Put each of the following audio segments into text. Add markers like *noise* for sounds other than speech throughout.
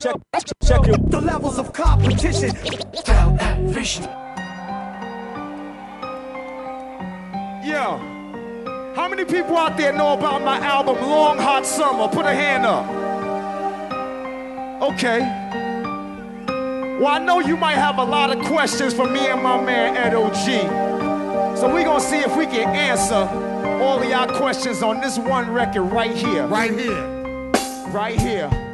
Check, check your the levels of competition. Style and vision. Yeah. How many people out there know about my album Long Hot Summer? Put a hand up. Okay. Well, I know you might have a lot of questions for me and my man Ed OG. So we're gonna see if we can answer all of y'all questions on this one record right here. Right here. Right here.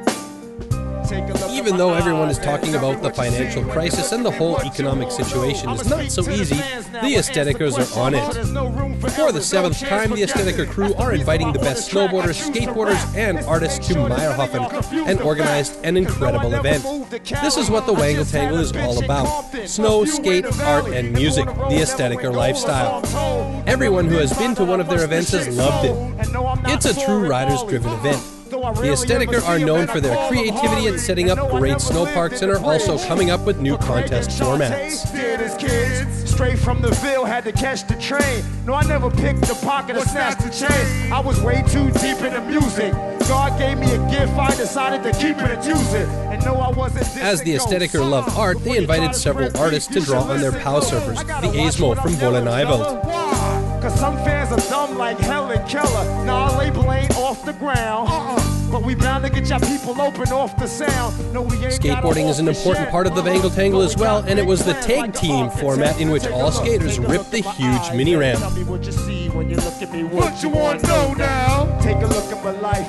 Even though everyone is talking about the financial crisis and the whole economic situation is not so easy, the Aesthetikers are on it. For the seventh time, the Aesthetiker crew are inviting the best snowboarders, skateboarders, and artists to Mayrhofen and organized an incredible event. This is what the Wangle Tangle is all about snow, skate, art, and music, the Aesthetiker lifestyle. Everyone who has been to one of their events has loved it. It's a true riders driven event. The Aesthetiker are known for their creativity at setting up great snow parks and are also coming up with new contest formats. Straight from the Ville, had to catch the train. No, I never picked the pocket or snatched the chain. I was way too deep in the music. God gave me a gift, I decided to keep it and use it. And no, I wasn't As the Aesthetiker love art, they invited several artists to draw on their POW surfers, the Asmo from Wolle Nyvelt. Cause some fans are dumb like Helen Keller. Our label ain't off the ground. Uh-uh. But we bound to get y'all people open off the sound. No, Skateboarding is an important part of the Wangle Tangle as well, and it was the tag team format in which all skaters ripped the huge mini ramp. Tell me what you see when you look at me. What you want to know now? Take a look at my life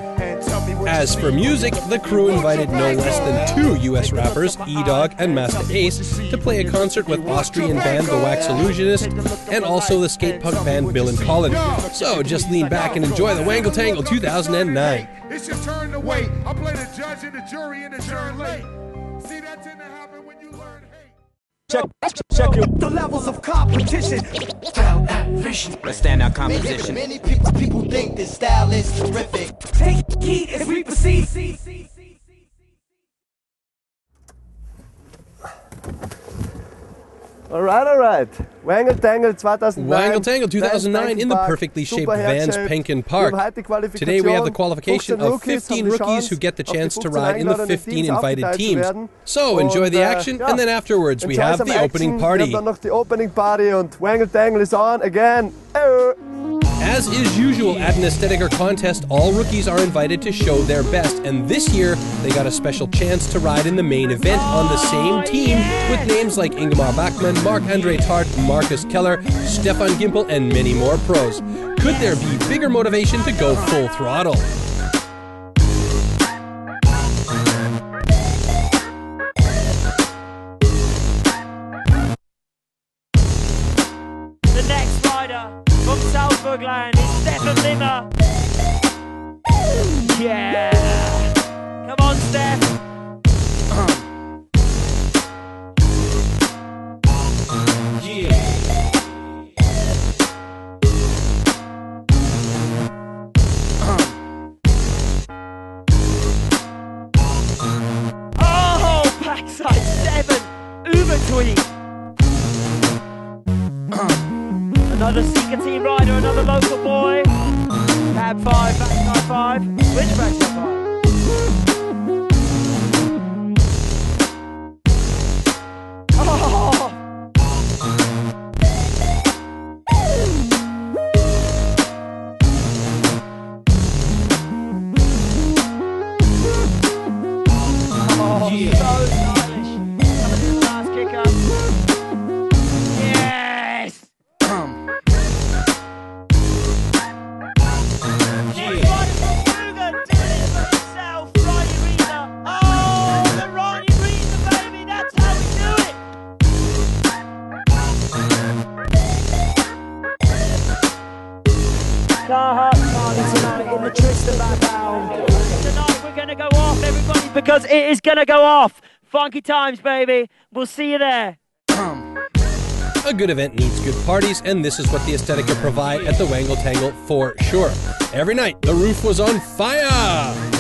As for music, the crew invited no less than two US rappers, E Dog and Masta Ace, to play a concert with Austrian band The Wax Illusionist and also the skate punk band Millencolin. So just lean back and enjoy the Wangle Tangle 2009. It's your turn to wait. I play the judge and the jury and the jury late. See that tend to Check, check your the levels of competition. Style and vision. A standout composition. Many, many people, people think this style is terrific. Take heed as we proceed. Alright, alright. Wangle Tangle 2009. Wangle Tangle 2009 in the perfectly shaped Vans Penken Park. Today we have the qualification of 15 rookies who get the chance to ride in the 15 invited teams. So enjoy the äh, action and then afterwards we have the opening party. Wir haben dann noch die Opening Party und Wangle Tangle is on again. As is usual at an Aesthetiker contest, all rookies are invited to show their best, and this year they got a special chance to ride in the main event on the same oh, team with names like Ingemar Backman, Mark Andre Tart, Marcus Keller, Stefan Gimpel, and many more pros. Could there be bigger motivation to go full throttle? Yeah. Oh, so stylish. Some of this last kicker. It is gonna go off. Funky times, baby. We'll see you there. A good event needs good parties, and this is what the Aesthetiker provide at the Wangle Tangle for sure. Every night, the roof was on fire!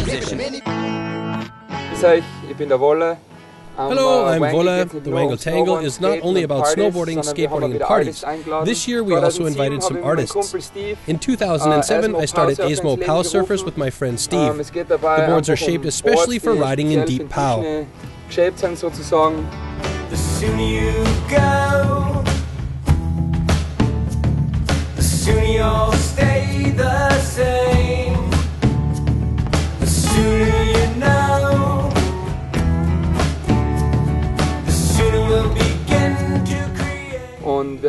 Standout composition. Grüß euch, ich bin der Wolle. Hello, äh, I'm Wangle Vola. The nur Wangle Tangle is not only about snowboarding, sondern skateboarding, and parties. This year we also invited some habe ich meinen artists. In äh, 2007, I started Asmo Surfer Pow Surfers with my friend Ähm, Steve. es geht dabei The boards are um shaped especially for riding in deep POW. Schiene Geshaped sind sozusagen. The sooner you go, the sooner you'll stay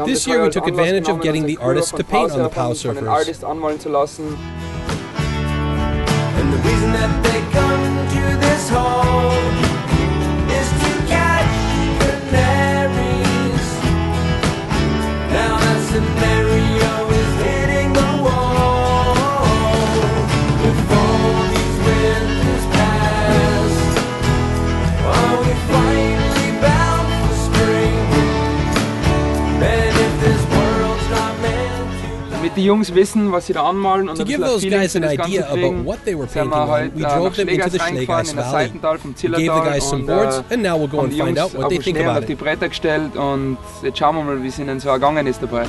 This year we took advantage of getting the artists to paint on the Power POW surfers. Die Jungs wissen, was sie da anmalen und To ein give bisschen those guys an idea about what they were painting wir on, heute we äh, drove nach them into the das Valley. We gave the guys some boards, äh, and now we'll go and find out what they think about auf die it. Bretter gestellt und jetzt schauen wir mal, wie es ihnen so ergangen ist dabei.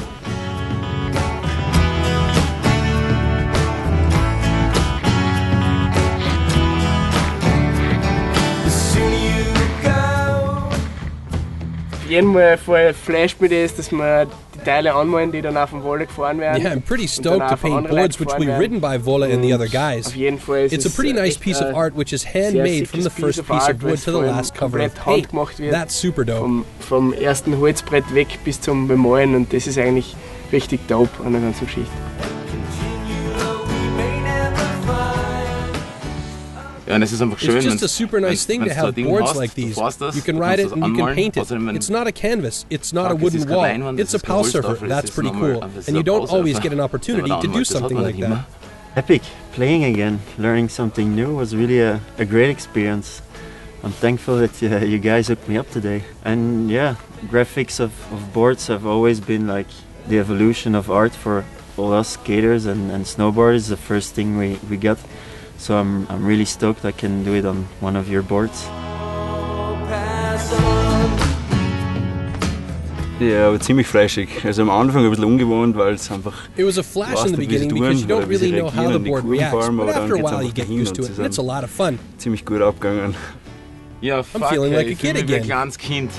Auf jeden Fall flasht mir das, dass wir die Teile anmalen, die dann auf dem Wolle gefahren werden. Yeah, I'm pretty stoked to paint boards which gefahren ridden by Vola and the other guys. Auf jeden Fall ist It's a pretty äh, nice echt, piece of äh, art which is handmade from the first of piece art, of wood to the last cover of paint. wird. That's super dope. Vom, vom ersten Holzbrett weg bis zum Bemalen und das ist eigentlich richtig dope an der ganzen Geschichte. Ja, und es ist einfach schön. It's just a super nice thing to have boards hast, like these. das, You can du ride it and you can paint it. außerdem, It's not a canvas. It's not a wooden wall. Leinwand, It's a ist kein POW surfer. Holzstaffel, es That's pretty cool. And you don't always get an *laughs* opportunity to do anmalt, das hat something like that. Epic. Playing again, learning something new was really a, a great experience. I'm thankful that uh, you guys hooked me up today. And yeah, graphics of, of boards have always been like the evolution of art for all us skaters and, and snowboarders, the first thing we, we got. So I'm, I'm really stoked I can do it on one of your boards. Ja, aber ziemlich fleischig. Also am Anfang ein bisschen ungewohnt, weil es einfach. It was a flash weißt in the nicht, wie sie beginning because you don't oder wie sie really know how the board reacts. fahren, But after a while, you get used to it, and it's a lot of fun. Ziemlich gut abgegangen. Ja, fuck, I'm feeling ey, like a ich fühl kid mich wie ein again. kleines Kind.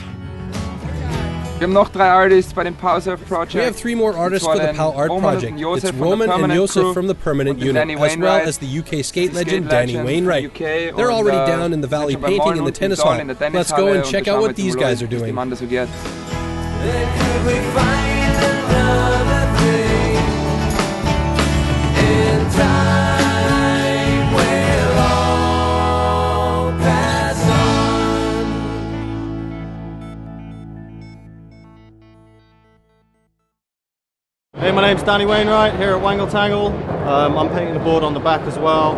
Wir haben noch drei Artists bei dem Power Surf Project. We have three more artists for the den POW Art Roman Project. It's Roman and Permanent Josef from the Permanent Unit, as well as the UK skate Skate legend Danny Wainwright. UK They're already äh, down in the valley sind schon beim painting in the tennis Saal hall. in der Let's go and check out what these guys are was die doing. Hey, my name's Danny Wainwright here at Wangle Tangle. Um, I'm painting the board on the back as well.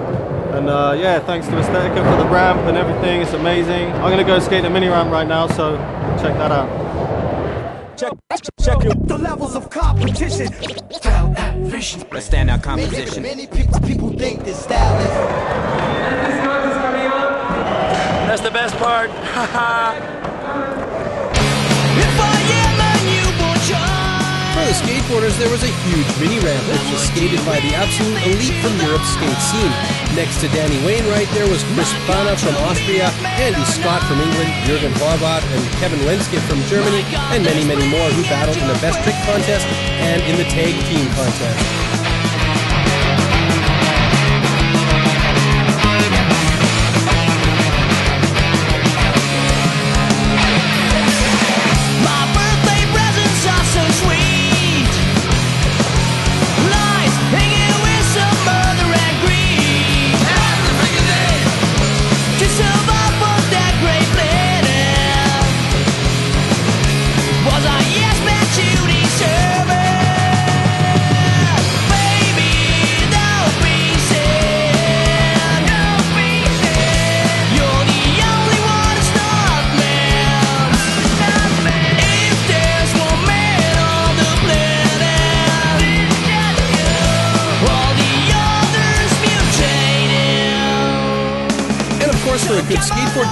And uh, yeah, thanks to Aesthetiker for the ramp and everything. It's amazing. I'm going to go skate a mini ramp right now, so check that out. Check, check it. The levels of competition. A standout composition. Many people, people think this style is. That's the best part. *laughs* skateboarders, there was a huge mini ramp which was skated by the absolute elite from Europe's skate scene. Next to Danny Wainwright, there was Chris Plana from Austria, Andy Scott from England, Jürgen Horvath and Kevin Lenskit from Germany, and many, many more who battled in the best trick contest and in the tag team contest.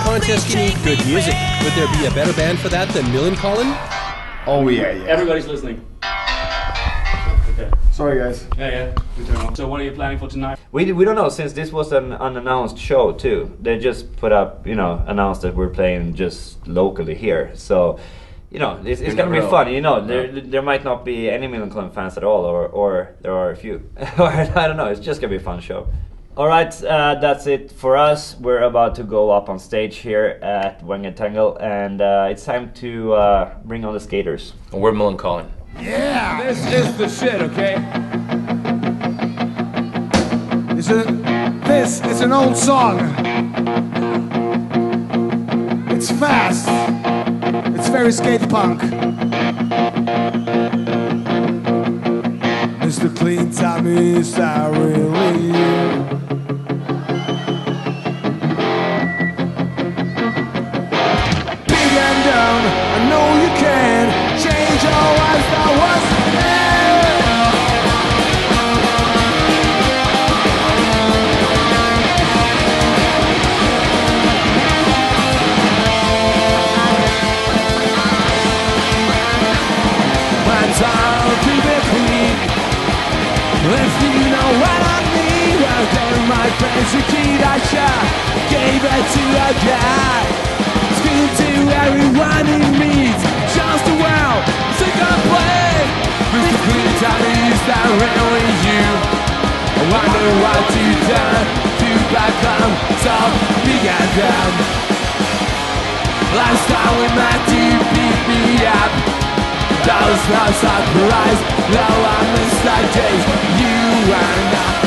Skateboard contests need good music? Would there be a better band for that than Millencolin? Oh yeah, yeah. Everybody's listening. Okay. Sorry, guys. Yeah, yeah. We turn on. So, what are you planning for tonight? We, we don't know since this was an unannounced show too. They just put up, you know, announced that we're playing just locally here. So, you know, it's, it's gonna be never know. fun. You know, there there might not be any Millencolin fans at all, or or there are a few. *laughs* I don't know. It's just gonna be a fun show. All right, uh, that's it for us. We're about to go up on stage here at Wangle Tangle, and uh, it's time to uh, bring on the skaters. We're Millencolin. Yeah, this is the shit, okay? It's a, this is an old song. It's fast. It's very skate punk. Mr. Clean Time is that really know you can change your life. That was What you done to become so big and dumb. Last time we met you beat me up. That was no surprise. Now I miss that days you and I.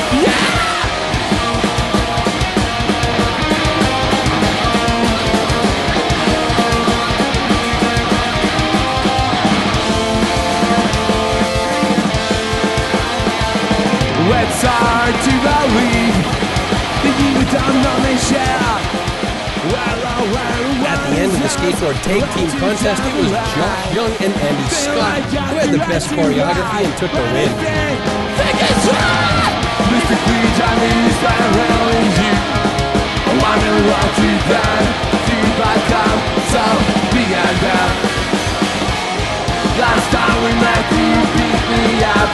the skateboard tag team contest, it was Josh Young and Andy Scott who had the best choreography and took the win. Mr. Last time we met, you beat me up.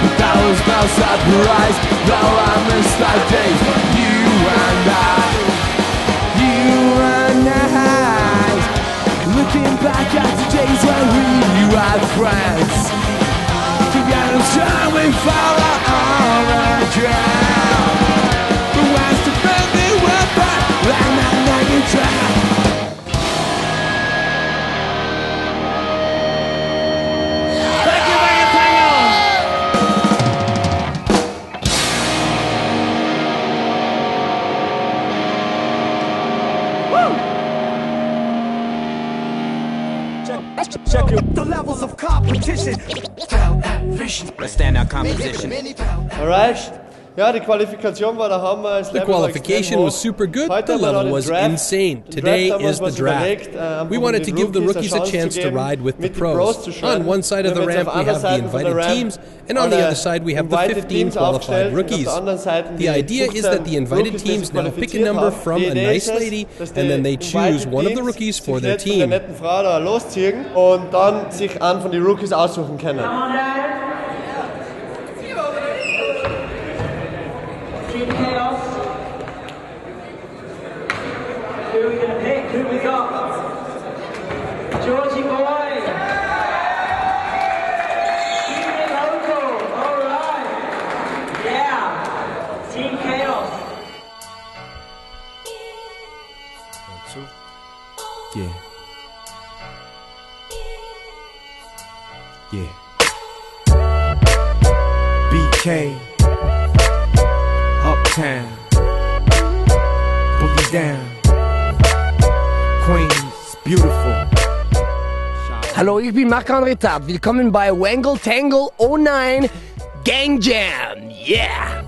But that was no surprise. Though I missed that day, you and I. back at the days when we were friends. Together, time we follow on a drown. Check your the levels of competition. A standout composition. Alright. Ja, die Qualifikation war der Hammer. Das The qualification was super good, the haben level was insane. Today Draft haben wir is the draft. überlegt, äh, einfach We um wanted to give the Rookies rookies a chance to ride with the Pros pros. zu schreiben. On one side of the Wir haben jetzt ramp, we have the Seite von der invited teams, and on the other side, we have the 15 qualified rookies. Auf der anderen Seite The idea is that the invited teams now pick a number from a nice lady, and then they choose one of the rookies for their jetzt von der team. netten Frau und dann sich einen von den Rookies aussuchen können. Who are we going to pick? Who we got? Georgie boy. Keeping local. All right. Yeah. Team Chaos. One, two. Yeah. Yeah. BK. Uptown. Boogie down. Queens. Beautiful. Hallo, ich bin Marc-André. Willkommen bei Wangle Tangle 09 Gang Jam. Yeah!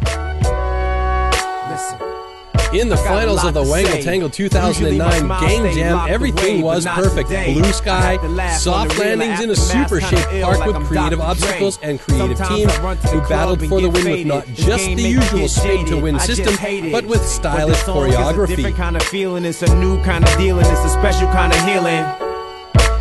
In the I got a finals of the Wangle. Tangle 2009 my Gang Jam, everything was perfect. Blue sky, have to laugh on soft landings in a super shaped park with creative obstacles and creative teams I run to the who battled for the win with not just the usual spin to win system, but with stylish this song is a choreography. different kind of feeling. It's a new kind of dealing. It's a special kind of healing.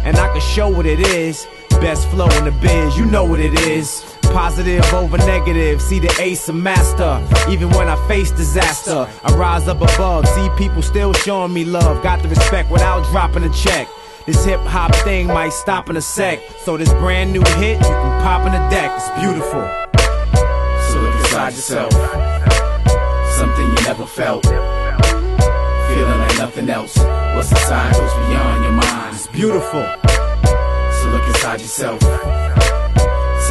And I can show what it is. Best flow in the biz, you know what it is. Positive over negative, see the ace of master. Even when I face disaster, I rise up above. See people still showing me love. Got the respect without dropping a check. This hip hop thing might stop in a sec. So this brand new hit, you can pop in the deck. It's beautiful. So look inside yourself. Something you never felt. Feeling like nothing else. What's inside goes beyond your mind. It's beautiful. So look inside yourself.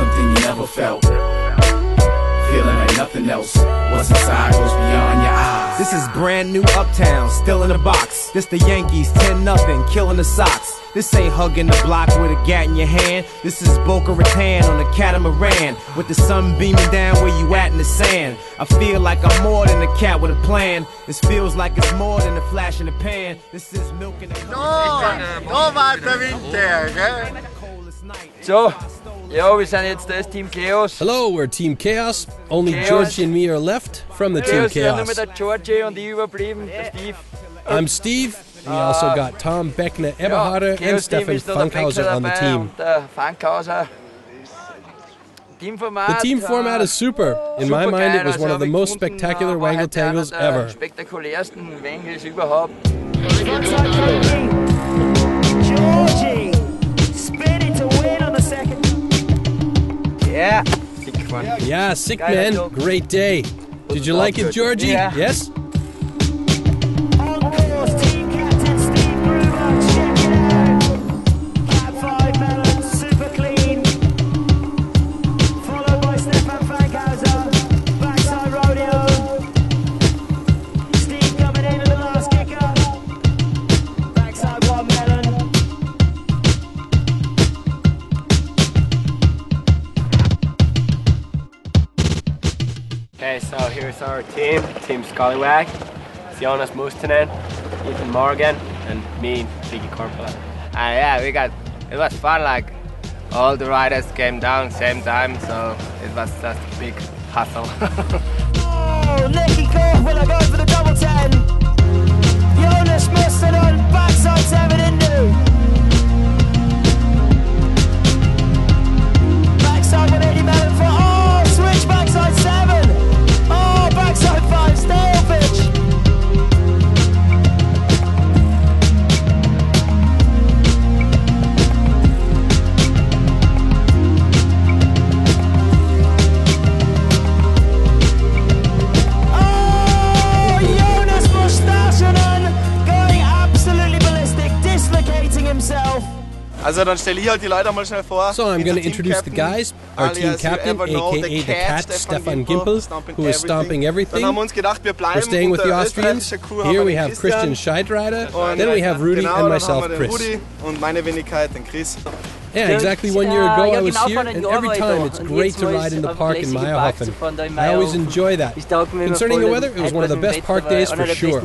Something you never felt. Feeling like nothing else. What's inside goes beyond your eyes. This is brand new uptown, still in the box. This the Yankees, 10 nothing, killing the Sox. This ain't hugging the block with a gat in your hand. This is Boca Raton on a catamaran with the sun beaming down where you at in the sand. I feel like I'm more than a cat with a plan. This feels like it's more than a flash in the pan. This is milk in the No weiter Winter, gell? So, ja, wir sind jetzt das Team Chaos. Hello, we're Team Chaos. Only Chaos. Georgie and me are left from the Team Chaos sind nur Chaos. mit der Georgie und ich überblieben, der Steve. I'm Steve. We also Uh, got Tom Beckner Eberharder and Stefan ist noch Funkhauser on the dabei team. Und der Funkhauser. The team format is super. In my mind, it was one of the most gefunden, spectacular war Wangle heute einer Tangles der ever. Yeah. Sick one. Yeah, sick man. Great day. Did you like it, Georgie? Yeah. Yes? Here's our team. Team Scallywag. It's Jonas Mustonen, Ethan Morgan, and me, Biggie Corporal. Ah, yeah, we got. It was fun. Like all the riders came down same time, so it was just a big hustle. *laughs* Oh, Nicky Corporal going for the double 10. Jonas Mustonen, backside 7 Indu. Also dann stelle ich halt die Leute mal schnell vor. So I'm going to introduce the guys. Our team äh, captain, aka the cat, Stefan Gimpel, who is stomping everything. Dann haben wir uns gedacht, wir bleiben We're staying with the Austrians. Here we have Christian Scheidreiter. Then we have Rudy genau, and myself, haben wir den Chris. Rudi und meine Wenigkeit, den Chris. Yeah, exactly one year ago I was here, and every time it's great to ride in the park in lässige Mayrhofen. Parks zu fahren da in I always enjoy that. Ich tauge mir immer Concerning the weather, it was one of the best park days for sure.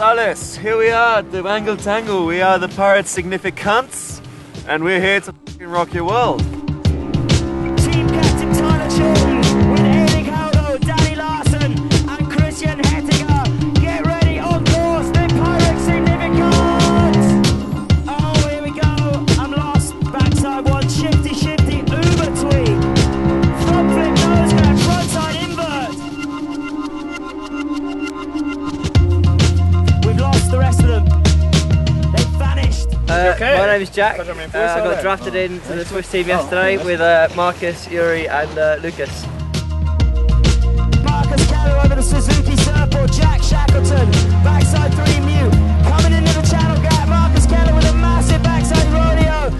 Alles, here we are at the Wangle Tangle. We are the Pirate Significants, and we're here to rock your world. name Jack. Uh, I got drafted into the Swiss team yesterday with uh, Marcus, Yuri, and uh, Lucas. Marcus Keller over the Suzuki Surfboard. Jack Shackleton, backside three mute. Coming into the channel gap. Marcus Keller with a massive backside rodeo.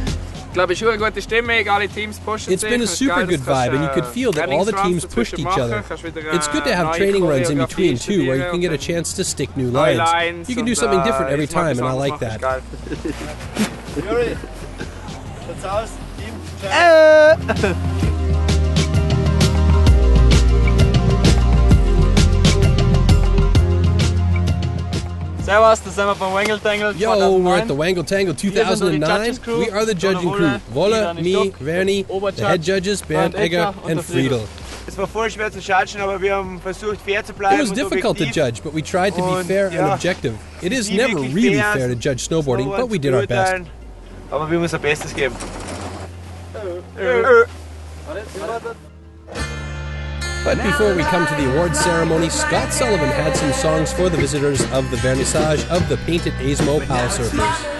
It's been a super good vibe, and you could feel that all the teams pushed each other. It's good to have training runs in between, too, where you can get a chance to stick new lines. You can do something different every time, and I like that. *laughs* machen. Juri, schaut's aus? Team? Äh. Servus, da sind wir beim Wangle Tangle Yo, we're at the Wangle Tangle 2009. We are the judging crew. Wolle, me, Verni, the head judges, Bernd Egger, and Friedel. Es war voll schwer zu judgen, aber wir haben versucht fair zu It was difficult to judge, but we tried to be fair and objective. It is never really fair, fair to judge snowboarding, but we did our best. Beurteilen. Aber wir haben unser Bestes gegeben. But before we come to the awards ceremony, Scott Sullivan had some songs for the visitors of the vernissage of the painted Asmo POW Surfers.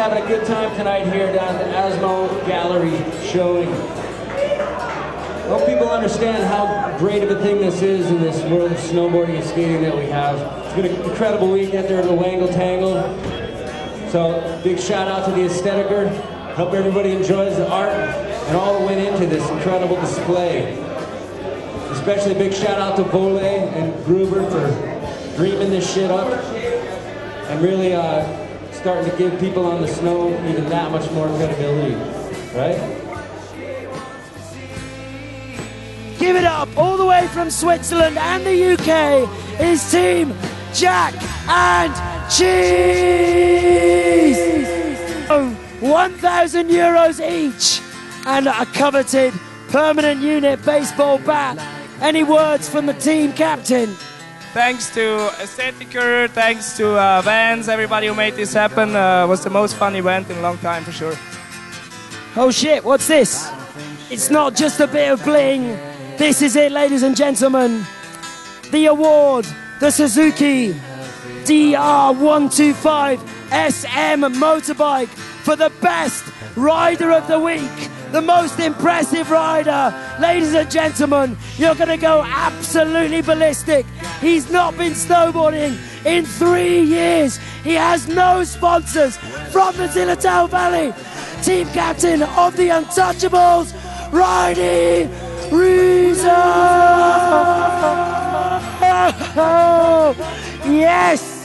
Having a good time tonight here down at the Asmo Gallery showing. Hope people understand how great of a thing this is in this world of snowboarding and skating that we have. It's been an incredible weekend there at the Wangle Tangle. So, big shout out to the Aesthetiker. Hope everybody enjoys the art and all that went into this incredible display. Especially big shout out to Wolle and Gruber for dreaming this shit up and really uh, starting to give people on the snow even that much more credibility, right? Give it up all the way from Switzerland and the UK is Team Jack and Cheese. Oh, 1,000 euros each and a coveted permanent unit baseball bat. Any words from the team captain? Thanks to Aesthetiker, thanks to uh, Vans, everybody who made this happen. Uh, was the most fun event in a long time for sure. Oh shit, what's this? It's not just a bit of bling. This is it, ladies and gentlemen. The award, the Suzuki DR125 SM motorbike for the best rider of the week, the most impressive rider. Ladies and gentlemen, you're going to go absolutely ballistic. He's not been snowboarding in three years. He has no sponsors from the Zillertal Valley. Team captain of the Untouchables, Riley Reza. *laughs* Yes.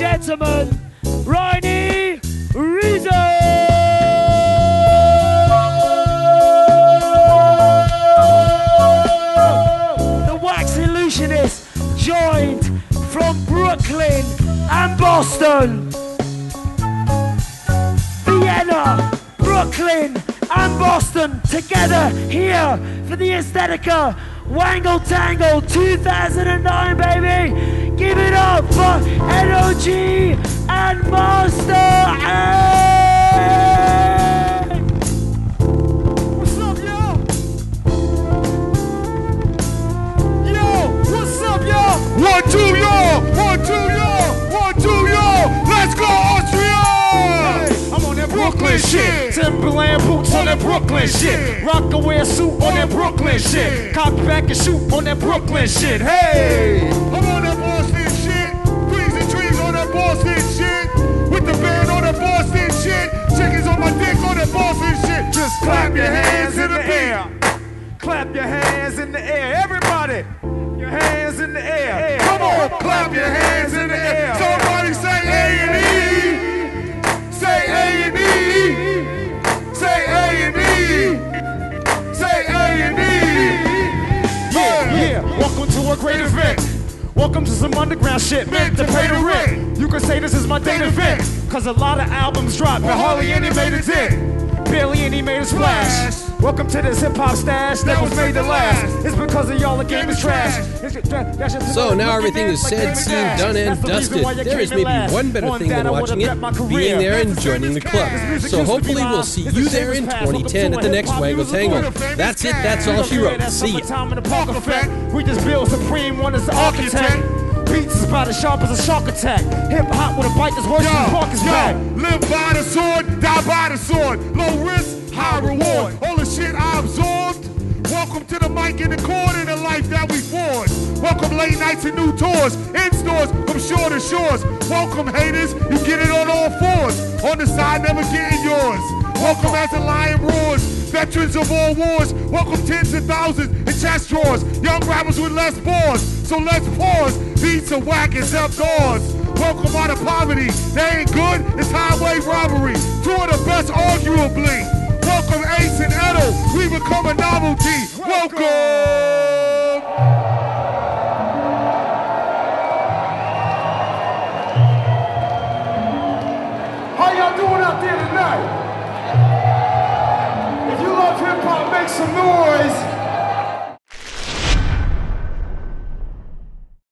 Gentlemen, Riley Rizzo! The wax illusionist joined from Brooklyn and Boston. Vienna, Brooklyn, and Boston together here for the Aesthetiker Wangle Tangle 2009, baby. Give it up for Ed OG and Master A. What's up, yo? Yo, what's up, y'all? One, two, yo! One, two, yo! One, two, yo! Let's go, Austria! I'm on that Brooklyn shit. Timberland boots on that Brooklyn shit. Rock wear suit on that Brooklyn shit. Cock back and shoot on that Brooklyn shit. Hey! My dick on that Boston shit. Just clap your hands in the air. Clap your hands in the air. Everybody, your hands in the air. Come on, clap your hands in the air. Somebody say A and E. Say A and E. Say A and E. Say A and E. Yeah, yeah. Welcome to a great event. Welcome to some underground shit meant to pay the rent. You can say this is my date event. Cause a lot of albums dropped, but hardly any made a dent. barely any made a splash. Welcome to this hip hop stash that was made to last. It's because of y'all the game is trash. It's- that- that's just So now everything is said, David seen, done, and That's the reason dusted. why you There came is in maybe one better thing than watching it, being there and joining the club. So used to be hopefully we'll see you there in as past. Welcome 2010 at the next hip-hop Wangle musical Tangle. That's it, that's all she wrote. See ya. In the park effect. We just build supreme one as the architect. Beats is about as sharp as a shark attack. Hip hop with a bite that's worse than Parker's back. Live by the sword, die by the sword. Low risk, high reward. All the shit I absorbed. Welcome to the mic and the chord and the life that we forged. Welcome late nights and new tours. In stores from shore to shores. Welcome haters, you get it on all fours. On the side, never getting yours. Welcome as the lion roars. Veterans of all wars. Welcome tens of thousands in chest drawers. Young rappers with less bars. So let's pause. Beats are whack except doors. Welcome out of poverty. They ain't good, it's highway robbery. Two of the best, arguably. Welcome Ace and Edo. We become a novelty. Welcome. How y'all doing out there tonight? If you love hip hop, make some noise.